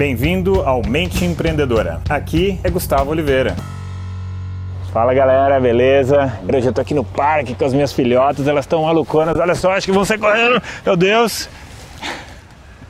Bem-vindo ao Mente Empreendedora. Aqui é Gustavo Oliveira. Fala galera, beleza? Hoje eu tô aqui no parque com as minhas filhotas, elas estão maluconas, olha só, acho que vão sair correndo, meu Deus!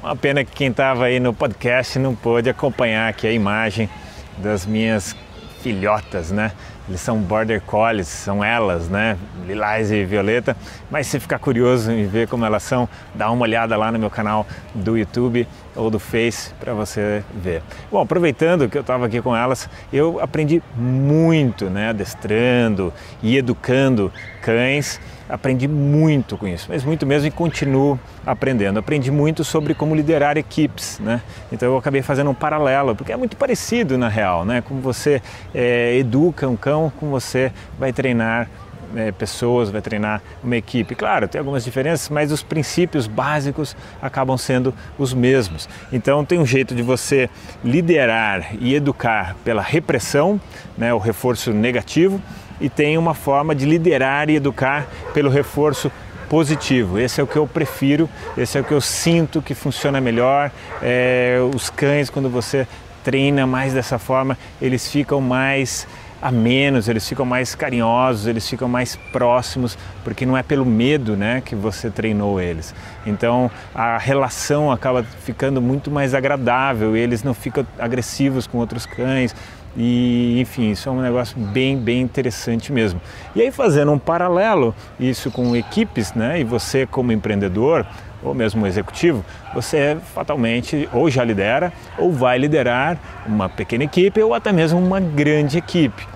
Uma pena que quem tava aí no podcast não pôde acompanhar aqui a imagem das minhas filhotas, né? Eles são border collies, são elas, né? Lilás e violeta. Mas se ficar curioso em ver como elas são, dá uma olhada lá no meu canal do YouTube ou do Face para você ver. Bom, aproveitando que eu estava aqui com elas, eu aprendi muito, né? Adestrando e educando cães aprendi muito com isso, mas muito mesmo e continuo aprendendo. Aprendi muito sobre como liderar equipes, né? Então eu acabei fazendo um paralelo, porque é muito parecido na real, né? Como você é, educa um cão, como você vai treinar é, pessoas, vai treinar uma equipe. Claro, tem algumas diferenças, mas os princípios básicos acabam sendo os mesmos. Então, tem um jeito de você liderar e educar pela repressão, né, o reforço negativo, e tem uma forma de liderar e educar pelo reforço positivo. Esse é o que eu prefiro, esse é o que eu sinto que funciona melhor. É, os cães, quando você treina mais dessa forma, eles ficam mais a menos, eles ficam mais carinhosos, eles ficam mais próximos, porque não é pelo medo né, que você treinou eles. Então a relação acaba ficando muito mais agradável, eles não ficam agressivos com outros cães, e enfim, isso é um negócio bem, bem interessante mesmo. E aí fazendo um paralelo isso com equipes, né? E você como empreendedor ou mesmo executivo, você fatalmente ou já lidera ou vai liderar uma pequena equipe ou até mesmo uma grande equipe.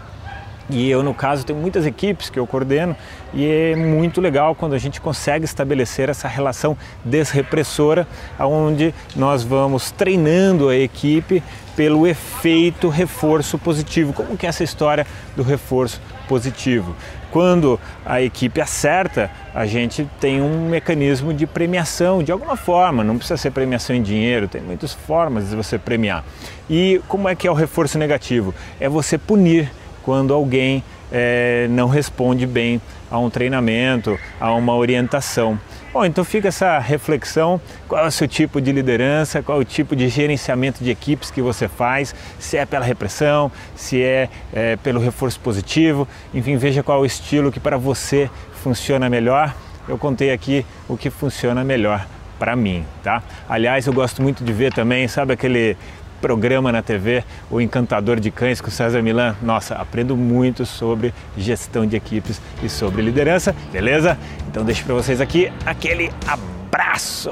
E eu, no caso, tenho muitas equipes que eu coordeno e é muito legal quando a gente consegue estabelecer essa relação desrepressora, onde nós vamos treinando a equipe pelo efeito reforço positivo. Como que é essa história do reforço positivo? Quando a equipe acerta, a gente tem um mecanismo de premiação de alguma forma, não precisa ser premiação em dinheiro, tem muitas formas de você premiar. E como é que é o reforço negativo? É você punir quando alguém é, não responde bem a um treinamento, a uma orientação. Bom, então fica essa reflexão: qual é o seu tipo de liderança, qual é o tipo de gerenciamento de equipes que você faz, se é pela repressão, se é, é pelo reforço positivo, enfim, veja qual é o estilo que para você funciona melhor. Eu contei aqui o que funciona melhor para mim, tá? Aliás, eu gosto muito de ver também, sabe aquele programa na TV, O Encantador de Cães com César Milan. Nossa, aprendo muito sobre gestão de equipes e sobre liderança, beleza? Então deixo para vocês aqui aquele abraço.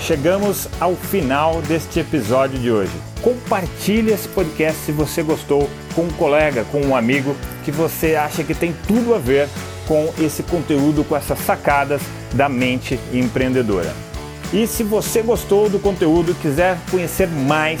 Chegamos ao final deste episódio de hoje. Compartilhe esse podcast se você gostou com um colega, com um amigo que você acha que tem tudo a ver com esse conteúdo, com essas sacadas da mente empreendedora. E se você gostou do conteúdo e quiser conhecer mais